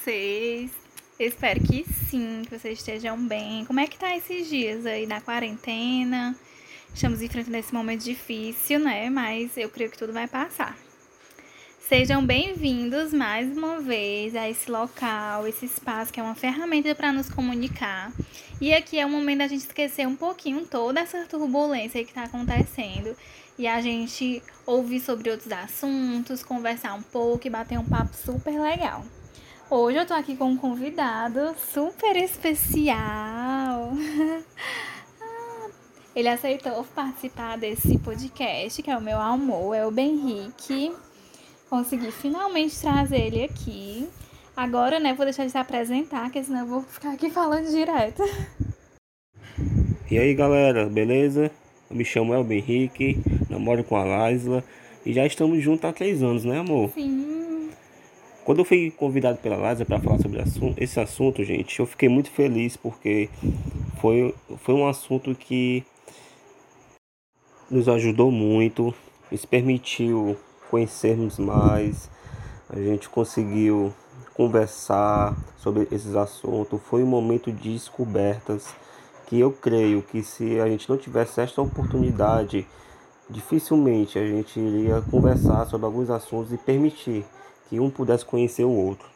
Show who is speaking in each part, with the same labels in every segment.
Speaker 1: vocês? Espero que sim, que vocês estejam bem. Como é que tá esses dias aí na quarentena? Estamos enfrentando esse momento difícil, né? Mas eu creio que tudo vai passar. Sejam bem-vindos mais uma vez a esse local, esse espaço que é uma ferramenta para nos comunicar. E aqui é o momento da gente esquecer um pouquinho toda essa turbulência que está acontecendo e a gente ouvir sobre outros assuntos, conversar um pouco e bater um papo super legal. Hoje eu tô aqui com um convidado super especial. Ele aceitou participar desse podcast, que é o meu amor, é o Benrique. Consegui finalmente trazer ele aqui. Agora, né, vou deixar ele se apresentar, porque senão eu vou ficar aqui falando direto.
Speaker 2: E aí, galera, beleza? Eu me chamo Elber Henrique, namoro com a Laisla e já estamos juntos há três anos, né, amor?
Speaker 1: Sim.
Speaker 2: Quando eu fui convidado pela Laisla para falar sobre esse assunto, gente, eu fiquei muito feliz porque foi, foi um assunto que nos ajudou muito, nos permitiu conhecermos mais, a gente conseguiu conversar sobre esses assuntos. Foi um momento de descobertas que eu creio que se a gente não tivesse esta oportunidade, dificilmente a gente iria conversar sobre alguns assuntos e permitir que um pudesse conhecer o outro.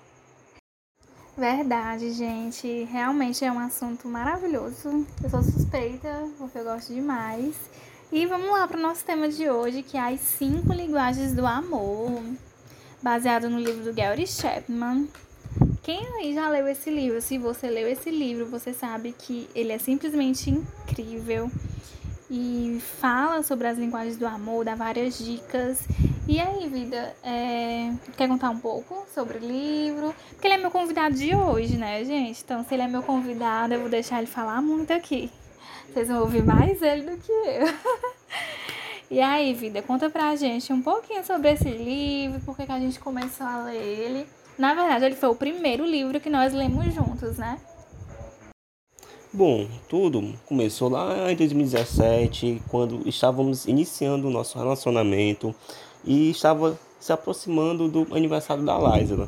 Speaker 1: Verdade, gente. Realmente é um assunto maravilhoso. Eu sou suspeita, porque eu gosto demais. E vamos lá para o nosso tema de hoje, que é as cinco linguagens do amor, baseado no livro do Gary Chapman. Quem aí já leu esse livro? Se você leu esse livro, você sabe que ele é simplesmente incrível e fala sobre as linguagens do amor, dá várias dicas. E aí, vida, é... quer contar um pouco sobre o livro? Porque ele é meu convidado de hoje, né, gente? Então, se ele é meu convidado, eu vou deixar ele falar muito aqui. Vocês vão ouvir mais ele do que eu. e aí, vida, conta pra gente um pouquinho sobre esse livro, por que a gente começou a ler ele. Na verdade, ele foi o primeiro livro que nós lemos juntos, né?
Speaker 2: Bom, tudo começou lá em 2017, quando estávamos iniciando o nosso relacionamento e estava se aproximando do aniversário da Lázara.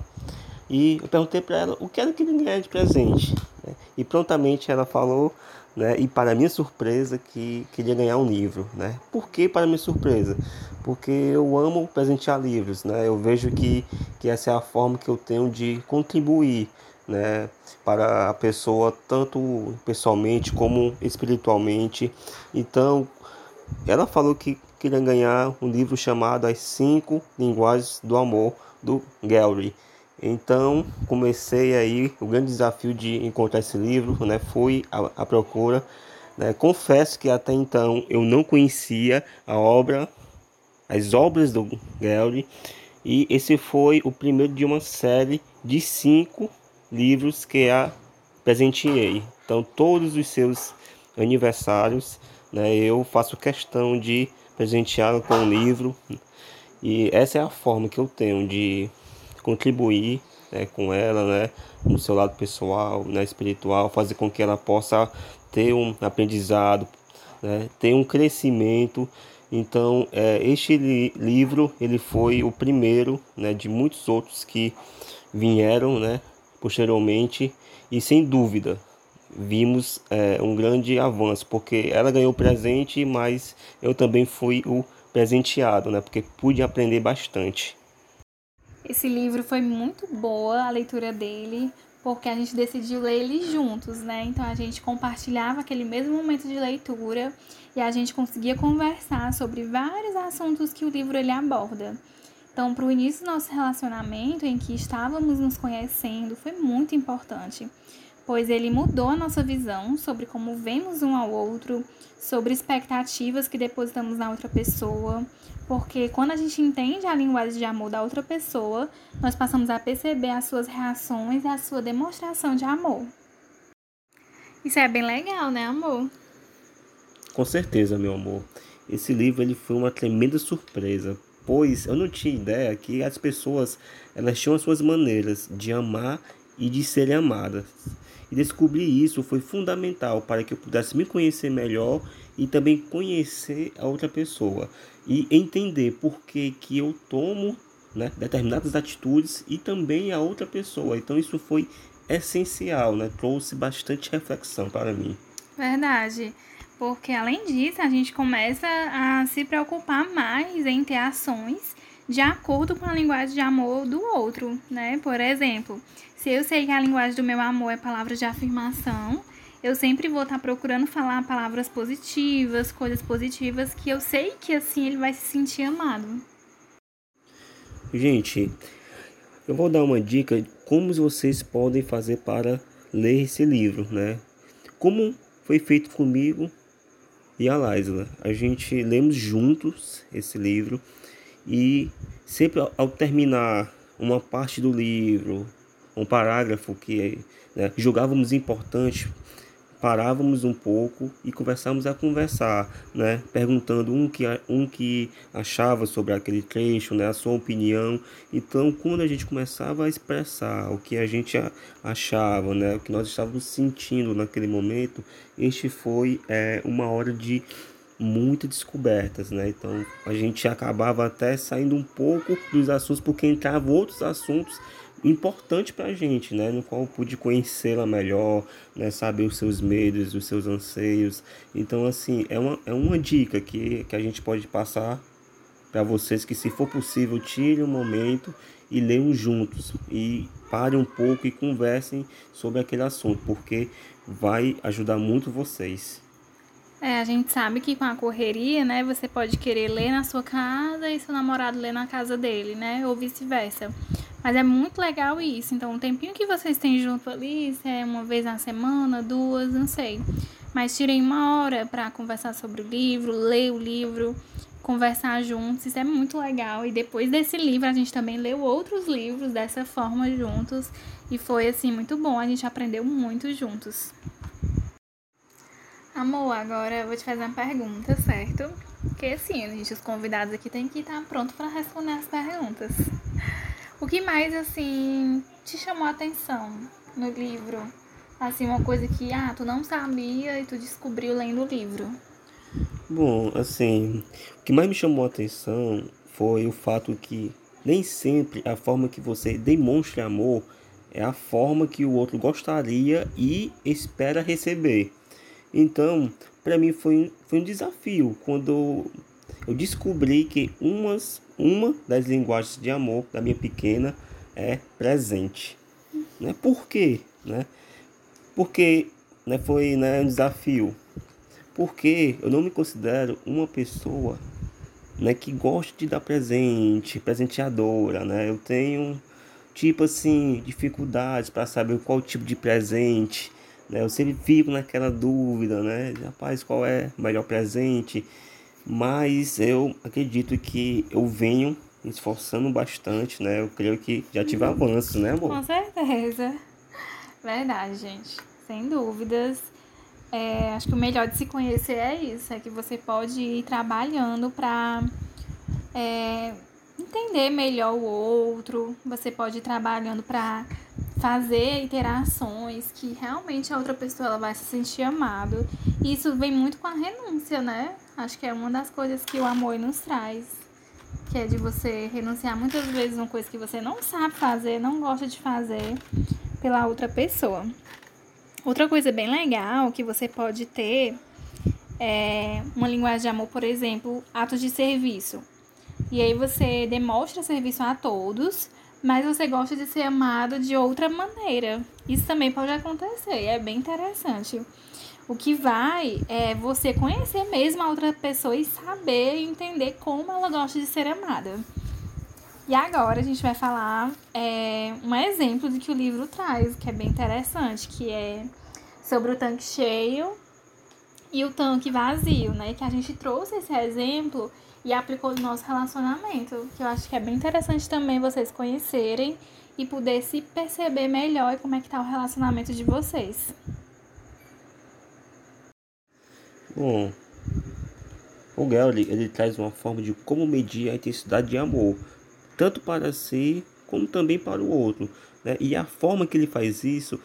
Speaker 2: E eu perguntei para ela o que era que ele ganhar de presente. Né? E prontamente ela falou né? E para minha surpresa que queria ganhar um livro, né? Por que para minha surpresa? Porque eu amo presentear livros, né? Eu vejo que, que essa é a forma que eu tenho de contribuir, né? Para a pessoa tanto pessoalmente como espiritualmente. Então, ela falou que queria ganhar um livro chamado As Cinco Linguagens do Amor do Gary. Então comecei aí o grande desafio de encontrar esse livro, né? Fui à, à procura. Né? Confesso que até então eu não conhecia a obra, as obras do Gary, e esse foi o primeiro de uma série de cinco livros que a presenteei. Então todos os seus aniversários, né? Eu faço questão de presenteá-la com um livro. E essa é a forma que eu tenho de contribuir né, com ela, né, no seu lado pessoal, né, espiritual, fazer com que ela possa ter um aprendizado, né, ter um crescimento. Então, é, este li livro ele foi o primeiro né, de muitos outros que vieram né, posteriormente e sem dúvida vimos é, um grande avanço, porque ela ganhou presente, mas eu também fui o presenteado, né, porque pude aprender bastante.
Speaker 1: Esse livro foi muito boa a leitura dele, porque a gente decidiu ler ele juntos, né? Então a gente compartilhava aquele mesmo momento de leitura e a gente conseguia conversar sobre vários assuntos que o livro ele aborda. Então, para o início do nosso relacionamento, em que estávamos nos conhecendo, foi muito importante, pois ele mudou a nossa visão sobre como vemos um ao outro, sobre expectativas que depositamos na outra pessoa, porque quando a gente entende a linguagem de amor da outra pessoa, nós passamos a perceber as suas reações e a sua demonstração de amor. Isso é bem legal, né, amor?
Speaker 2: Com certeza, meu amor. Esse livro ele foi uma tremenda surpresa, pois eu não tinha ideia que as pessoas elas tinham as suas maneiras de amar e de serem amadas. E descobrir isso foi fundamental para que eu pudesse me conhecer melhor e também conhecer a outra pessoa e entender por que, que eu tomo né, determinadas atitudes e também a outra pessoa. Então isso foi essencial, né? Trouxe bastante reflexão para mim.
Speaker 1: Verdade. Porque além disso, a gente começa a se preocupar mais em ter ações de acordo com a linguagem de amor do outro, né? Por exemplo, se eu sei que a linguagem do meu amor é palavras de afirmação, eu sempre vou estar procurando falar palavras positivas, coisas positivas que eu sei que assim ele vai se sentir amado.
Speaker 2: Gente, eu vou dar uma dica de como vocês podem fazer para ler esse livro, né? Como foi feito comigo e a Laisla. A gente lemos juntos esse livro e sempre ao terminar uma parte do livro, um parágrafo que né, julgávamos importante parávamos um pouco e começávamos a conversar, né? Perguntando um que, um que achava sobre aquele trecho, né? A sua opinião. Então, quando a gente começava a expressar o que a gente achava, né? O que nós estávamos sentindo naquele momento, este foi é, uma hora de muitas descobertas, né? Então a gente acabava até saindo um pouco dos assuntos porque entravam outros assuntos importante para a gente, né? No qual eu pude conhecê-la melhor, né? Saber os seus medos, os seus anseios. Então, assim, é uma, é uma dica que, que a gente pode passar para vocês que, se for possível, tire um momento e leiam juntos. E parem um pouco e conversem sobre aquele assunto, porque vai ajudar muito vocês.
Speaker 1: É, a gente sabe que com a correria, né, você pode querer ler na sua casa e seu namorado ler na casa dele, né, ou vice-versa. Mas é muito legal isso. Então, o tempinho que vocês têm junto ali, se é uma vez na semana, duas, não sei. Mas tirem uma hora para conversar sobre o livro, ler o livro, conversar juntos. Isso é muito legal. E depois desse livro, a gente também leu outros livros dessa forma juntos. E foi, assim, muito bom. A gente aprendeu muito juntos. Amor, agora eu vou te fazer uma pergunta, certo? Porque assim, gente, os convidados aqui têm que estar prontos para responder as perguntas. O que mais, assim, te chamou a atenção no livro? Assim, uma coisa que, ah, tu não sabia e tu descobriu lendo o livro.
Speaker 2: Bom, assim, o que mais me chamou a atenção foi o fato que nem sempre a forma que você demonstra amor é a forma que o outro gostaria e espera receber. Então, para mim foi, foi um desafio quando eu descobri que umas, uma das linguagens de amor da minha pequena é presente. Né? Por quê? Né? Porque né, foi né, um desafio. Porque eu não me considero uma pessoa né, que gosta de dar presente, presenteadora. Né? Eu tenho, tipo assim, dificuldades para saber qual tipo de presente. Né? Eu sempre fico naquela dúvida, né? Rapaz, qual é o melhor presente? Mas eu acredito que eu venho me esforçando bastante, né? Eu creio que já tive uhum. avanços, né, amor?
Speaker 1: Com certeza. Verdade, gente. Sem dúvidas. É, acho que o melhor de se conhecer é isso, é que você pode ir trabalhando para é, entender melhor o outro, você pode ir trabalhando para fazer interações que realmente a outra pessoa ela vai se sentir amado. E isso vem muito com a renúncia, né? Acho que é uma das coisas que o amor nos traz. Que é de você renunciar muitas vezes uma coisa que você não sabe fazer, não gosta de fazer pela outra pessoa. Outra coisa bem legal que você pode ter é uma linguagem de amor, por exemplo, atos de serviço. E aí você demonstra serviço a todos, mas você gosta de ser amado de outra maneira. Isso também pode acontecer, é bem interessante. O que vai é você conhecer mesmo a outra pessoa e saber e entender como ela gosta de ser amada. E agora a gente vai falar é, um exemplo de que o livro traz, que é bem interessante, que é sobre o tanque cheio e o tanque vazio, né? Que a gente trouxe esse exemplo e aplicou no nosso relacionamento, que eu acho que é bem interessante também vocês conhecerem e poder se perceber melhor como é que tá o relacionamento de vocês.
Speaker 2: Bom, o Gary ele traz uma forma de como medir a intensidade de amor, tanto para si como também para o outro. Né? E a forma que ele faz isso,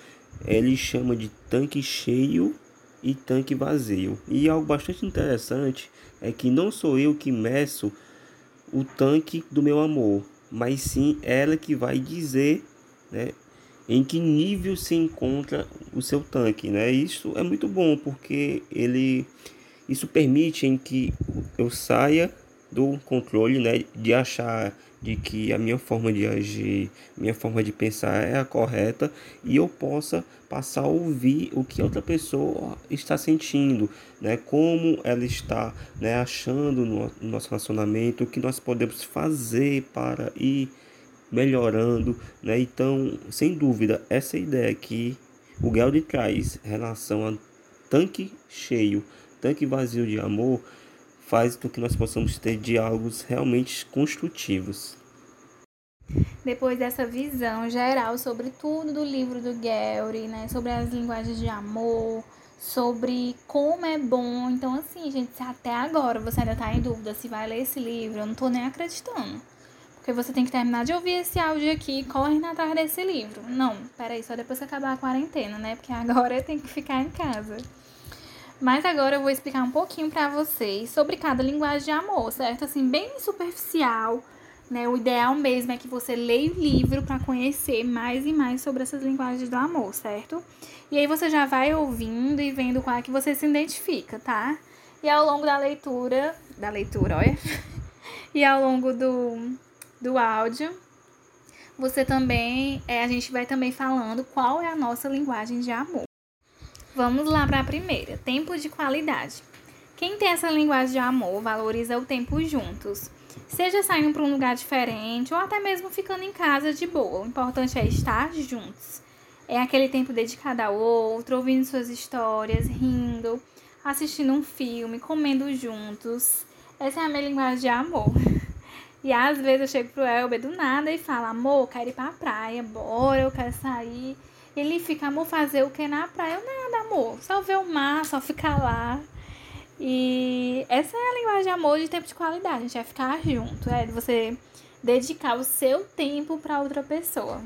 Speaker 2: ele chama de tanque cheio e tanque vazio. E algo bastante interessante é que não sou eu que meço o tanque do meu amor, mas sim ela que vai dizer né, em que nível se encontra o seu tanque. Né? Isso é muito bom porque ele isso permite em que eu saia do controle né, de achar de que a minha forma de agir, minha forma de pensar é a correta e eu possa passar a ouvir o que outra pessoa está sentindo, né? Como ela está, né, achando no, nosso relacionamento, o que nós podemos fazer para ir melhorando, né? Então, sem dúvida, essa ideia que o Geld traz em relação a tanque cheio, tanque vazio de amor, faz com que nós possamos ter diálogos realmente construtivos.
Speaker 1: Depois dessa visão geral sobre tudo do livro do Gary, né, sobre as linguagens de amor, sobre como é bom. Então, assim, gente, até agora você ainda tá em dúvida se vai ler esse livro, eu não tô nem acreditando. Porque você tem que terminar de ouvir esse áudio aqui e correr atrás desse livro. Não, peraí, só depois que acabar a quarentena, né? Porque agora eu tenho que ficar em casa. Mas agora eu vou explicar um pouquinho para vocês sobre cada linguagem de amor, certo? Assim, bem superficial, né? O ideal mesmo é que você leia o livro para conhecer mais e mais sobre essas linguagens do amor, certo? E aí você já vai ouvindo e vendo qual é que você se identifica, tá? E ao longo da leitura, da leitura, olha, e ao longo do, do áudio, você também, é, a gente vai também falando qual é a nossa linguagem de amor. Vamos lá para a primeira: tempo de qualidade. Quem tem essa linguagem de amor valoriza o tempo juntos. Seja saindo para um lugar diferente ou até mesmo ficando em casa de boa. O importante é estar juntos. É aquele tempo dedicado ao outro, ouvindo suas histórias, rindo, assistindo um filme, comendo juntos. Essa é a minha linguagem de amor. E às vezes eu chego pro Elber do nada e falo, amor, quero ir pra praia, bora, eu quero sair. Ele fica, amor, fazer o que na praia? Eu, nada, amor. Só ver o mar, só ficar lá. E essa é a linguagem de amor de tempo de qualidade. A gente vai ficar junto. É você dedicar o seu tempo para outra pessoa.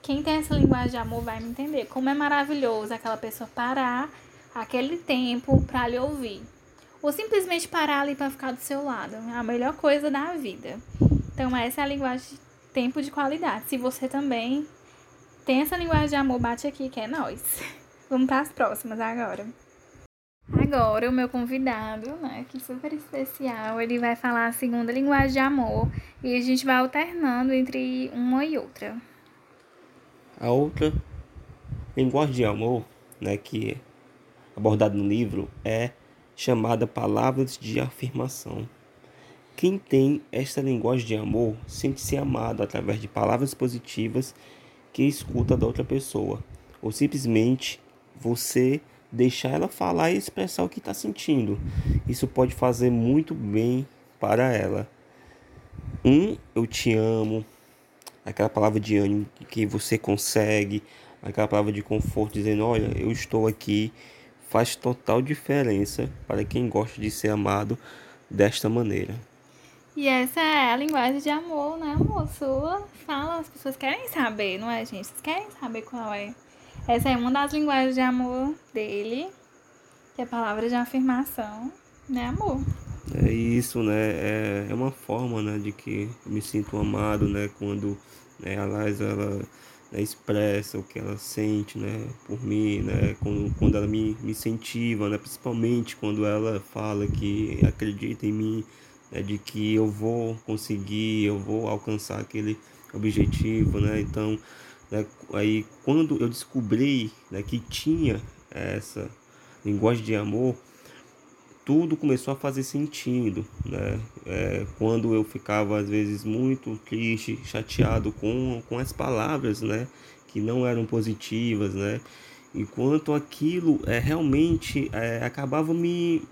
Speaker 1: Quem tem essa linguagem de amor vai me entender. Como é maravilhoso aquela pessoa parar aquele tempo para lhe ouvir. Ou simplesmente parar ali para ficar do seu lado. É a melhor coisa da vida. Então, essa é a linguagem de tempo de qualidade. Se você também tem essa linguagem de amor, bate aqui que é nós. Vamos para as próximas agora. Agora, o meu convidado, né, que super especial, ele vai falar a segunda linguagem de amor e a gente vai alternando entre uma e outra.
Speaker 2: A outra linguagem de amor, né, que é abordada no livro, é chamada palavras de afirmação. Quem tem esta linguagem de amor sente-se amado através de palavras positivas que escuta da outra pessoa, ou simplesmente você deixar ela falar e expressar o que está sentindo. Isso pode fazer muito bem para ela. Um, eu te amo, aquela palavra de ânimo que você consegue, aquela palavra de conforto dizendo: Olha, eu estou aqui, faz total diferença para quem gosta de ser amado desta maneira.
Speaker 1: E essa é a linguagem de amor, né, amor? Sua. Fala, as pessoas querem saber, não é, gente? Vocês querem saber qual é. Essa é uma das linguagens de amor dele, que é a palavra de afirmação, né, amor?
Speaker 2: É isso, né? É, é uma forma, né, de que eu me sinto amado, né, quando né, a Liza, ela né, expressa o que ela sente, né, por mim, né, quando, quando ela me, me incentiva, né, principalmente quando ela fala que acredita em mim, né, de que eu vou conseguir, eu vou alcançar aquele objetivo, né? Então, né, aí quando eu descobri né, que tinha essa linguagem de amor, tudo começou a fazer sentido, né? É, quando eu ficava às vezes muito triste, chateado com, com as palavras, né? Que não eram positivas, né? Enquanto aquilo é, realmente é, acabava me,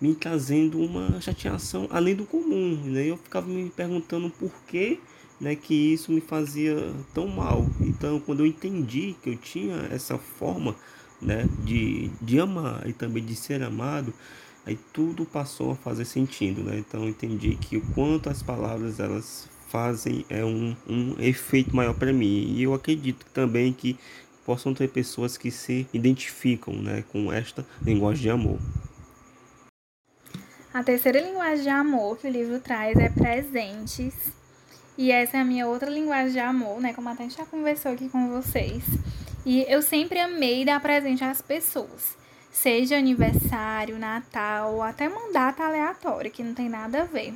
Speaker 2: me trazendo uma chateação além do comum. Né? Eu ficava me perguntando por que, né, que isso me fazia tão mal. Então, quando eu entendi que eu tinha essa forma né, de, de amar e também de ser amado, aí tudo passou a fazer sentido. Né? Então, entendi que o quanto as palavras elas fazem é um, um efeito maior para mim. E eu acredito também que possam ter pessoas que se identificam né, com esta linguagem de amor.
Speaker 1: A terceira linguagem de amor que o livro traz é presentes. E essa é a minha outra linguagem de amor, né? Como até já conversou aqui com vocês. E eu sempre amei dar presente às pessoas. Seja aniversário, Natal, ou até mandata aleatória, que não tem nada a ver.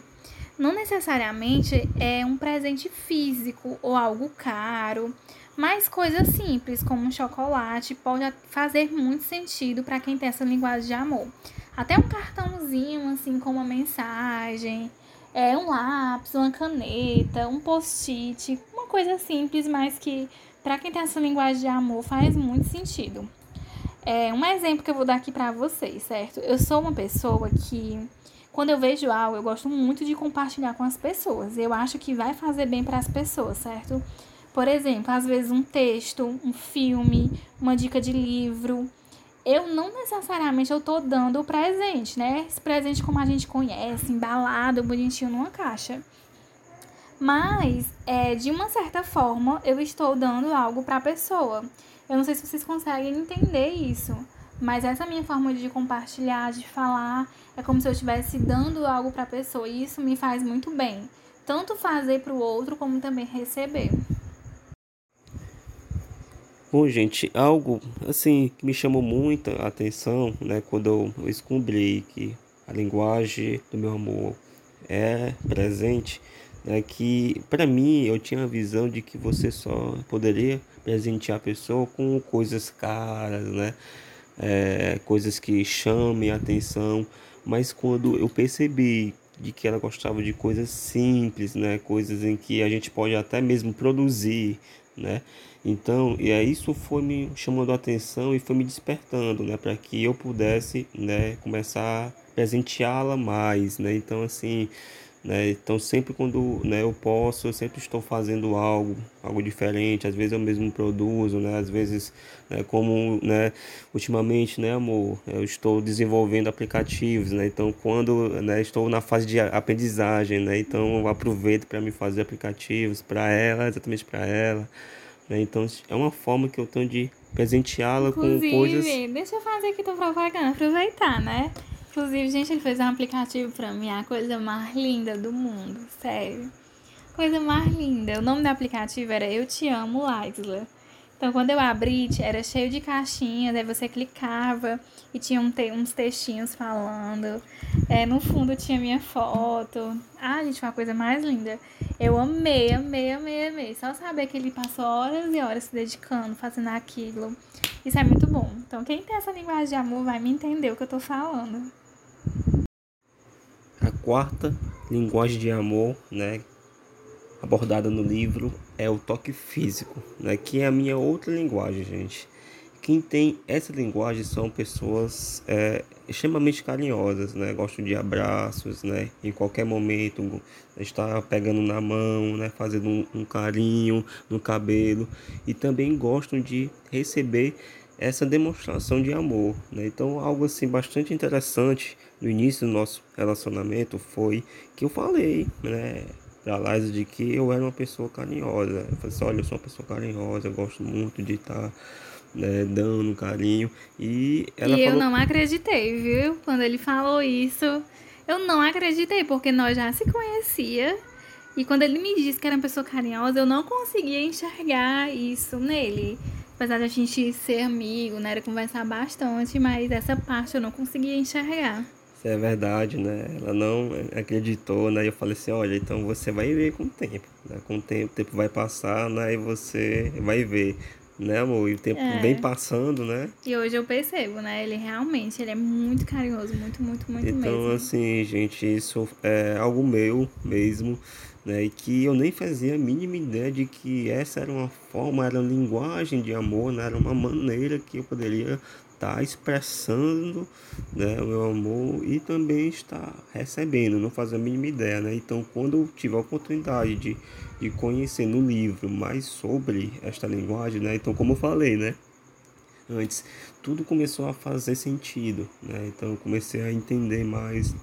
Speaker 1: Não necessariamente é um presente físico ou algo caro, mas coisas simples, como um chocolate, pode fazer muito sentido para quem tem essa linguagem de amor. Até um cartãozinho, assim, com uma mensagem, é um lápis, uma caneta, um post-it, uma coisa simples, mas que para quem tem essa linguagem de amor faz muito sentido. É um exemplo que eu vou dar aqui para vocês, certo? Eu sou uma pessoa que quando eu vejo algo, eu gosto muito de compartilhar com as pessoas. Eu acho que vai fazer bem para as pessoas, certo? Por exemplo, às vezes um texto, um filme, uma dica de livro. Eu não necessariamente eu tô dando o presente, né? Esse presente como a gente conhece, embalado, bonitinho numa caixa. Mas, é, de uma certa forma, eu estou dando algo para a pessoa. Eu não sei se vocês conseguem entender isso, mas essa minha forma de compartilhar, de falar, é como se eu estivesse dando algo para a pessoa. E isso me faz muito bem. Tanto fazer para o outro, como também receber.
Speaker 2: Bom, gente, algo assim que me chamou muita atenção, né, quando eu descobri que a linguagem do meu amor é presente, é que para mim eu tinha a visão de que você só poderia presentear a pessoa com coisas caras, né? É, coisas que chamem a atenção, mas quando eu percebi de que ela gostava de coisas simples, né? Coisas em que a gente pode até mesmo produzir, né? Então, e aí isso foi me chamando a atenção e foi me despertando, né, para que eu pudesse, né, começar a presenteá-la mais, né? Então, assim, né? Então sempre quando né, eu posso, eu sempre estou fazendo algo, algo diferente. Às vezes eu mesmo produzo, né? Às vezes, né, como né, ultimamente, né, amor, eu estou desenvolvendo aplicativos, né? Então quando né, estou na fase de aprendizagem, né? Então eu aproveito para me fazer aplicativos para ela, exatamente para ela. Né? Então é uma forma que eu tenho de presenteá-la com coisas.
Speaker 1: Deixa eu fazer aqui tua propaganda, aproveitar, né? Inclusive, gente, ele fez um aplicativo pra mim, a coisa mais linda do mundo, sério. Coisa mais linda. O nome do aplicativo era Eu Te Amo, Laisla. Então, quando eu abri, era cheio de caixinhas, aí você clicava e tinha um te uns textinhos falando. É, no fundo tinha minha foto. Ah, gente, uma coisa mais linda. Eu amei, amei, amei, amei. Só saber que ele passou horas e horas se dedicando, fazendo aquilo. Isso é muito bom. Então, quem tem essa linguagem de amor vai me entender o que eu tô falando.
Speaker 2: A quarta linguagem de amor, né, abordada no livro é o toque físico, né, que é a minha outra linguagem, gente. Quem tem essa linguagem são pessoas é, extremamente carinhosas, né? Gostam de abraços, né? Em qualquer momento está pegando na mão, né? Fazendo um, um carinho no cabelo e também gostam de receber essa demonstração de amor. Né? Então, algo assim bastante interessante no início do nosso relacionamento foi que eu falei, né, pra Liza de que eu era uma pessoa carinhosa. Eu falei assim, olha, eu sou uma pessoa carinhosa, eu gosto muito de estar tá, né, dando carinho. E ela
Speaker 1: e
Speaker 2: falou...
Speaker 1: eu não acreditei, viu? Quando ele falou isso, eu não acreditei, porque nós já se conhecia. E quando ele me disse que era uma pessoa carinhosa, eu não conseguia enxergar isso nele. Apesar de a gente ser amigo, né? Conversar bastante, mas essa parte eu não conseguia enxergar.
Speaker 2: Isso é verdade, né? Ela não acreditou, né? Eu falei assim, olha, então você vai ver com o tempo. Né? Com o tempo, o tempo vai passar, né? E você vai ver, né, amor? E o tempo é. vem passando, né?
Speaker 1: E hoje eu percebo, né? Ele realmente, ele é muito carinhoso, muito, muito, muito
Speaker 2: então,
Speaker 1: mesmo.
Speaker 2: Então, assim, gente, isso é algo meu mesmo né? E que eu nem fazia a mínima ideia de que essa era uma forma, era uma linguagem de amor, né? Era uma maneira que eu poderia estar tá expressando né, o meu amor e também estar recebendo, não fazia a mínima ideia, né? Então, quando eu tive a oportunidade de, de conhecer no livro mais sobre esta linguagem, né? Então, como eu falei, né? Antes, tudo começou a fazer sentido, né? Então, eu comecei a entender mais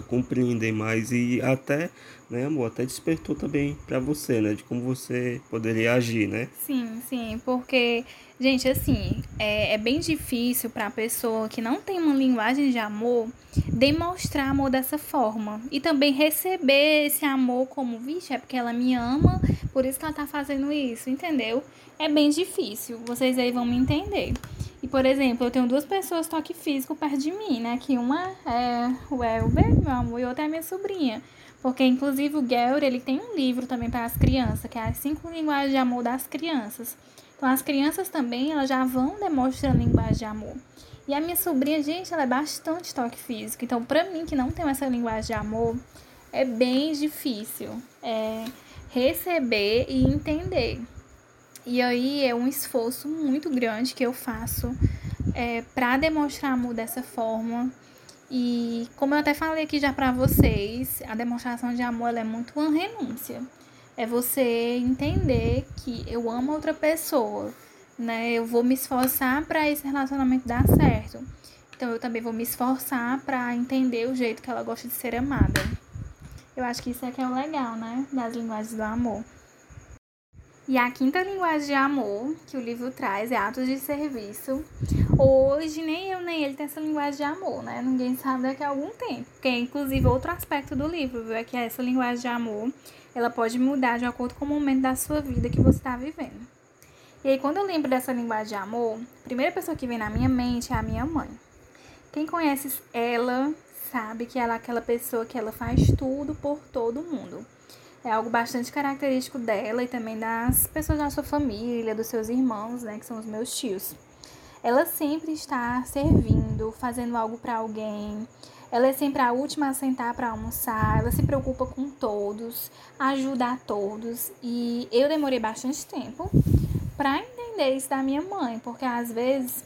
Speaker 2: a compreender mais e até, né, amor, até despertou também para você, né, de como você poderia agir, né?
Speaker 1: Sim, sim, porque, gente, assim, é, é bem difícil para a pessoa que não tem uma linguagem de amor demonstrar amor dessa forma e também receber esse amor como, vixe, é porque ela me ama, por isso que ela tá fazendo isso, entendeu? É bem difícil, vocês aí vão me entender. E, por exemplo, eu tenho duas pessoas toque físico perto de mim, né? Que uma é o Elber, meu amor, e outra é minha sobrinha. Porque, inclusive, o Gelder, ele tem um livro também para as crianças, que é as cinco linguagens de amor das crianças. Então, as crianças também, elas já vão demonstrando linguagem de amor. E a minha sobrinha, gente, ela é bastante toque físico. Então, para mim, que não tem essa linguagem de amor, é bem difícil é, receber e entender. E aí é um esforço muito grande que eu faço é, para demonstrar amor dessa forma. E como eu até falei aqui já para vocês, a demonstração de amor é muito uma renúncia. É você entender que eu amo outra pessoa, né? Eu vou me esforçar para esse relacionamento dar certo. Então eu também vou me esforçar para entender o jeito que ela gosta de ser amada. Eu acho que isso é que é o legal, né? Das linguagens do amor. E a quinta linguagem de amor que o livro traz é atos de serviço. Hoje, nem eu nem ele tem essa linguagem de amor, né? Ninguém sabe daqui a algum tempo. Porque, inclusive, outro aspecto do livro, viu? É que essa linguagem de amor, ela pode mudar de acordo com o momento da sua vida que você está vivendo. E aí, quando eu lembro dessa linguagem de amor, a primeira pessoa que vem na minha mente é a minha mãe. Quem conhece ela sabe que ela é aquela pessoa que ela faz tudo por todo mundo. É algo bastante característico dela e também das pessoas da sua família, dos seus irmãos, né, que são os meus tios. Ela sempre está servindo, fazendo algo para alguém. Ela é sempre a última a sentar para almoçar. Ela se preocupa com todos, ajuda a todos. E eu demorei bastante tempo para entender isso da minha mãe, porque às vezes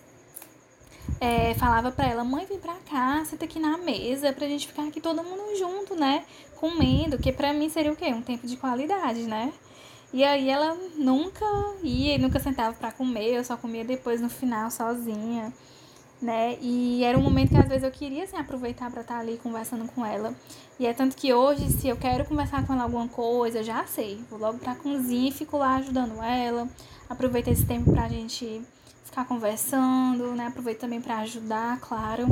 Speaker 1: é, falava para ela, mãe, vem pra cá, senta aqui na mesa pra gente ficar aqui todo mundo junto, né? Comendo, que pra mim seria o quê? Um tempo de qualidade, né? E aí ela nunca ia, nunca sentava para comer, eu só comia depois no final sozinha, né? E era um momento que às vezes eu queria assim, aproveitar para estar tá ali conversando com ela. E é tanto que hoje, se eu quero conversar com ela alguma coisa, eu já sei. Vou logo pra cozinha e fico lá ajudando ela. Aproveito esse tempo pra gente ficar conversando, né? Aproveito também para ajudar, claro.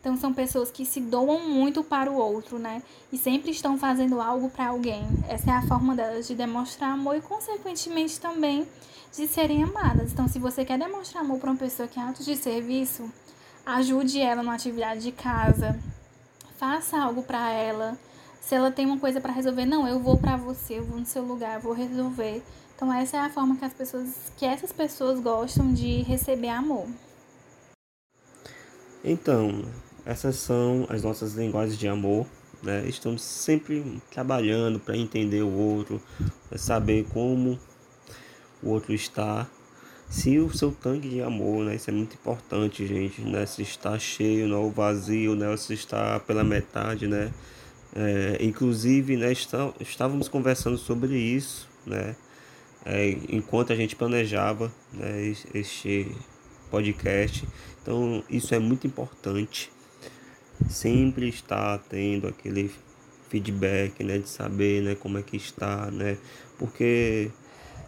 Speaker 1: Então são pessoas que se doam muito para o outro, né? E sempre estão fazendo algo para alguém. Essa é a forma delas de demonstrar amor e consequentemente também de serem amadas. Então se você quer demonstrar amor para uma pessoa que é ato de serviço, ajude ela numa atividade de casa. Faça algo para ela. Se ela tem uma coisa para resolver, não, eu vou para você, eu vou no seu lugar, eu vou resolver. Então essa é a forma que as pessoas, que essas pessoas gostam de receber amor.
Speaker 2: Então, essas são as nossas linguagens de amor. Né? Estamos sempre trabalhando para entender o outro, para saber como o outro está. Se o seu tanque de amor, né? Isso é muito importante, gente, né? Se está cheio, não vazio, né? Se está pela metade, né? É, inclusive, né? Está, estávamos conversando sobre isso, né? É, enquanto a gente planejava né, este podcast. Então isso é muito importante. Sempre estar tendo aquele feedback, né, de saber, né, como é que está, né, porque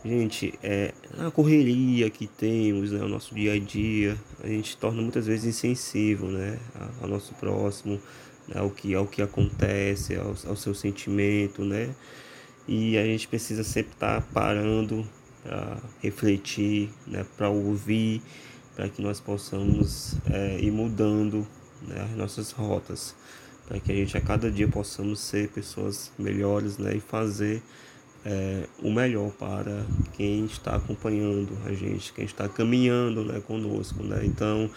Speaker 2: gente, é a correria que temos, né, o nosso dia a dia, a gente torna muitas vezes insensível, né, ao nosso próximo, né, ao que ao que acontece, ao, ao seu sentimento, né, e a gente precisa sempre estar tá parando para refletir, né, para ouvir, para que nós possamos é, ir mudando né, as nossas rotas, para que a gente a cada dia possamos ser pessoas melhores né, e fazer é, o melhor para quem está acompanhando a gente, quem está caminhando né, conosco. Né? Então,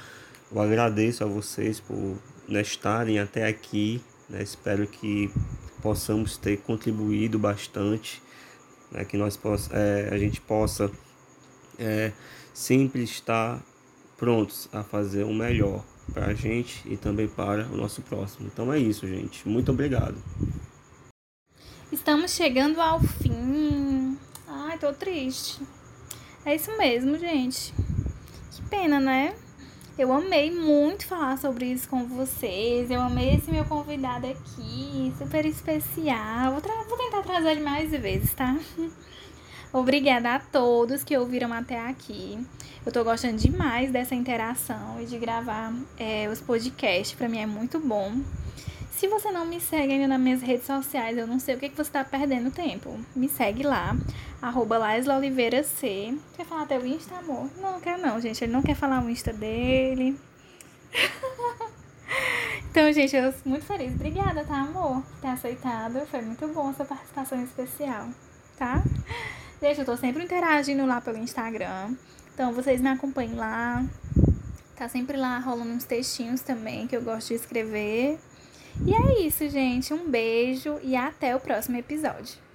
Speaker 2: eu agradeço a vocês por né, estarem até aqui. Né? Espero que possamos ter contribuído bastante, né, que nós possa, é, a gente possa é, sempre estar prontos a fazer o melhor para a gente e também para o nosso próximo. Então é isso, gente. Muito obrigado.
Speaker 1: Estamos chegando ao fim. Ai, tô triste. É isso mesmo, gente. Que pena, né? Eu amei muito falar sobre isso com vocês. Eu amei esse meu convidado aqui, super especial. Vou, vou tentar trazer ele mais vezes, tá? Obrigada a todos que ouviram até aqui. Eu tô gostando demais dessa interação e de gravar é, os podcasts. Pra mim é muito bom. Se você não me segue ainda nas minhas redes sociais, eu não sei o que, que você tá perdendo tempo. Me segue lá, arroba C. Quer falar teu Insta, amor? Não, quer não, gente. Ele não quer falar o Insta dele. então, gente, eu sou muito feliz. Obrigada, tá, amor? Por ter aceitado. Foi muito bom essa participação especial, tá? Gente, eu tô sempre interagindo lá pelo Instagram. Então, vocês me acompanhem lá. Tá sempre lá rolando uns textinhos também que eu gosto de escrever. E é isso, gente. Um beijo e até o próximo episódio.